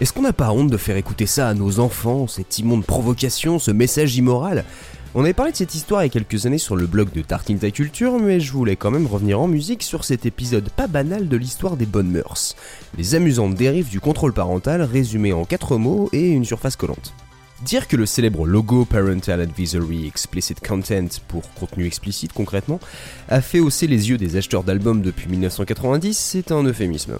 Est-ce qu'on n'a pas honte de faire écouter ça à nos enfants, cette immonde provocation, ce message immoral? On avait parlé de cette histoire il y a quelques années sur le blog de Tartine Ta Culture, mais je voulais quand même revenir en musique sur cet épisode pas banal de l'histoire des bonnes mœurs. Les amusantes dérives du contrôle parental résumées en quatre mots et une surface collante. Dire que le célèbre logo Parental Advisory Explicit Content, pour contenu explicite concrètement, a fait hausser les yeux des acheteurs d'albums depuis 1990, c'est un euphémisme.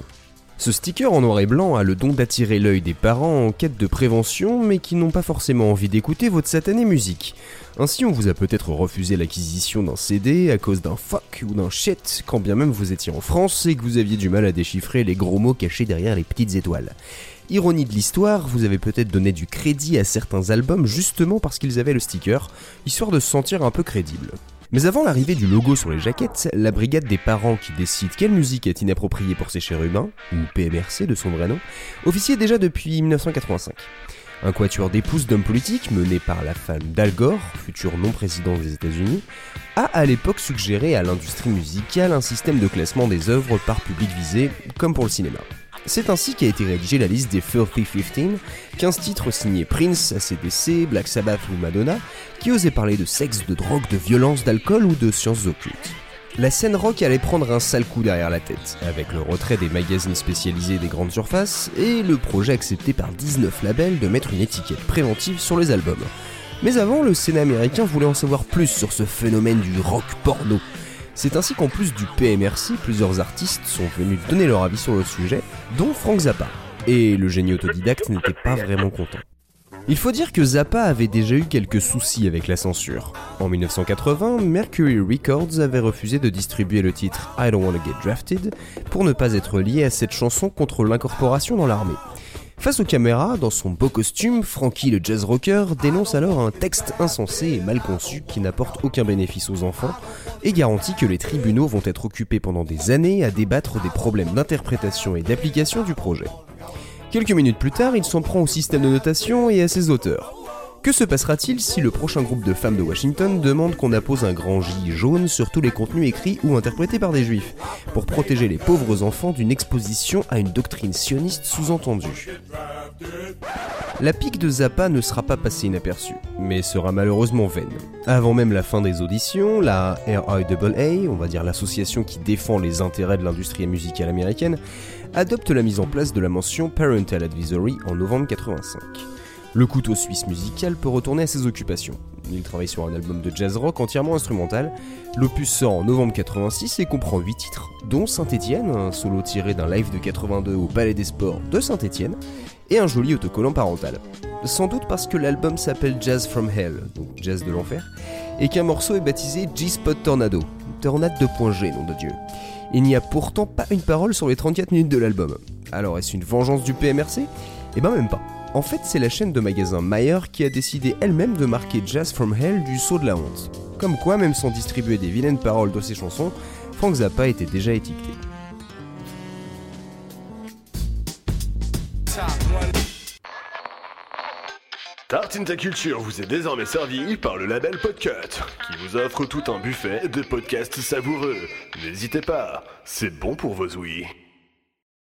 Ce sticker en noir et blanc a le don d'attirer l'œil des parents en quête de prévention, mais qui n'ont pas forcément envie d'écouter votre satanée musique. Ainsi, on vous a peut-être refusé l'acquisition d'un CD à cause d'un fuck ou d'un shit, quand bien même vous étiez en France et que vous aviez du mal à déchiffrer les gros mots cachés derrière les petites étoiles. Ironie de l'histoire, vous avez peut-être donné du crédit à certains albums justement parce qu'ils avaient le sticker, histoire de se sentir un peu crédible. Mais avant l'arrivée du logo sur les jaquettes, la brigade des parents qui décide quelle musique est inappropriée pour ces chérubins, ou PMRC de son vrai nom, officiait déjà depuis 1985. Un quatuor d'épouses d'hommes politiques mené par la femme d'Al Gore, futur non-président des États-Unis, a à l'époque suggéré à l'industrie musicale un système de classement des œuvres par public visé, comme pour le cinéma. C'est ainsi qu'a été rédigée la liste des Filthy 15, 15 titres signés Prince, ACDC, Black Sabbath ou Madonna, qui osaient parler de sexe, de drogue, de violence, d'alcool ou de sciences occultes. La scène rock allait prendre un sale coup derrière la tête, avec le retrait des magazines spécialisés des grandes surfaces et le projet accepté par 19 labels de mettre une étiquette préventive sur les albums. Mais avant, le Sénat américain voulait en savoir plus sur ce phénomène du rock porno, c'est ainsi qu'en plus du PMRC, plusieurs artistes sont venus donner leur avis sur le sujet, dont Frank Zappa. Et le génie autodidacte n'était pas vraiment content. Il faut dire que Zappa avait déjà eu quelques soucis avec la censure. En 1980, Mercury Records avait refusé de distribuer le titre I Don't Wanna Get Drafted pour ne pas être lié à cette chanson contre l'incorporation dans l'armée. Face aux caméras, dans son beau costume, Frankie le jazz rocker dénonce alors un texte insensé et mal conçu qui n'apporte aucun bénéfice aux enfants et garantit que les tribunaux vont être occupés pendant des années à débattre des problèmes d'interprétation et d'application du projet. Quelques minutes plus tard, il s'en prend au système de notation et à ses auteurs. Que se passera-t-il si le prochain groupe de femmes de Washington demande qu'on appose un grand J jaune sur tous les contenus écrits ou interprétés par des juifs, pour protéger les pauvres enfants d'une exposition à une doctrine sioniste sous-entendue? La pique de Zappa ne sera pas passée inaperçue, mais sera malheureusement vaine. Avant même la fin des auditions, la RIAA, on va dire l'association qui défend les intérêts de l'industrie musicale américaine, adopte la mise en place de la mention Parental Advisory en novembre 85. Le couteau suisse musical peut retourner à ses occupations. Il travaille sur un album de jazz rock entièrement instrumental. L'opus sort en novembre 86 et comprend 8 titres, dont Saint-Étienne, un solo tiré d'un live de 82 au Palais des Sports de Saint-Étienne, et un joli autocollant parental. Sans doute parce que l'album s'appelle Jazz from Hell, donc jazz de l'enfer, et qu'un morceau est baptisé G-Spot Tornado, tornade 2.g, nom de Dieu. Il n'y a pourtant pas une parole sur les 34 minutes de l'album. Alors est-ce une vengeance du PMRC Eh ben même pas. En fait, c'est la chaîne de magasins Mayer qui a décidé elle-même de marquer Jazz from Hell du saut de la honte. Comme quoi, même sans distribuer des vilaines paroles de ses chansons, Frank Zappa était déjà étiqueté. Tartine ta culture vous est désormais servi par le label Podcut, qui vous offre tout un buffet de podcasts savoureux. N'hésitez pas, c'est bon pour vos ouïes.